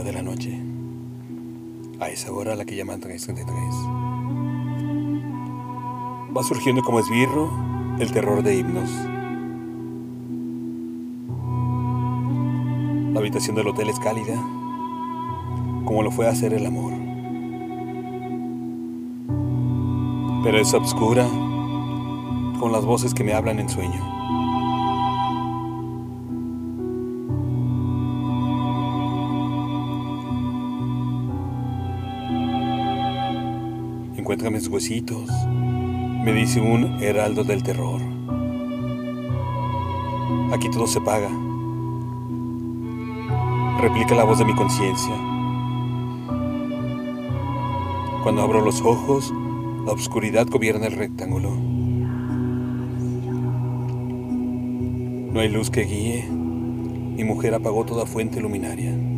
de la noche, a esa hora a la que llaman 333, va surgiendo como esbirro el terror de himnos. La habitación del hotel es cálida, como lo fue hacer el amor. Pero es obscura, con las voces que me hablan en sueño. Encuentra mis huesitos, me dice un heraldo del terror. Aquí todo se paga. Replica la voz de mi conciencia. Cuando abro los ojos, la oscuridad gobierna el rectángulo. No hay luz que guíe. Mi mujer apagó toda fuente luminaria.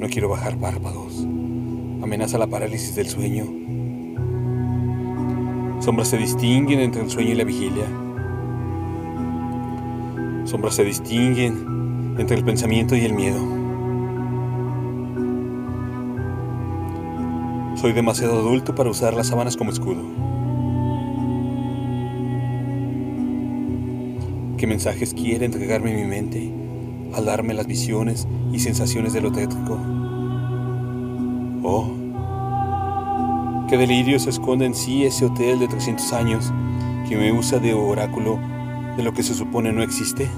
No quiero bajar párpados. Amenaza la parálisis del sueño. Sombras se distinguen entre el sueño y la vigilia. Sombras se distinguen entre el pensamiento y el miedo. Soy demasiado adulto para usar las sábanas como escudo. ¿Qué mensajes quiere entregarme mi mente al darme las visiones y sensaciones de lo tétrico? Oh, qué delirio se esconde en sí ese hotel de 300 años que me usa de oráculo de lo que se supone no existe.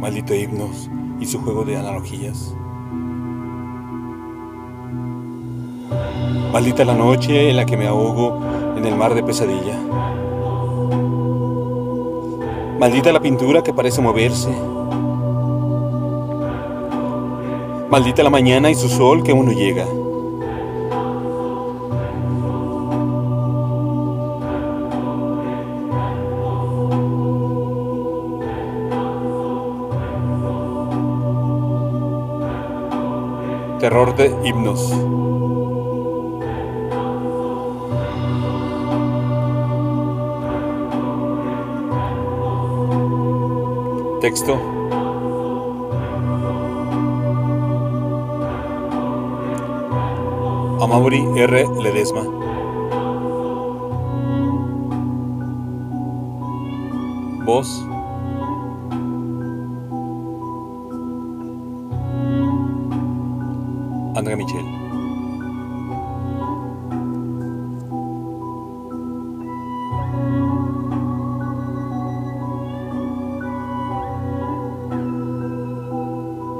Maldito himnos y su juego de analogías. Maldita la noche en la que me ahogo en el mar de pesadilla. Maldita la pintura que parece moverse. Maldita la mañana y su sol que uno llega. Terror de himnos. Texto. Amaury R. Ledesma. Voz. André Michel.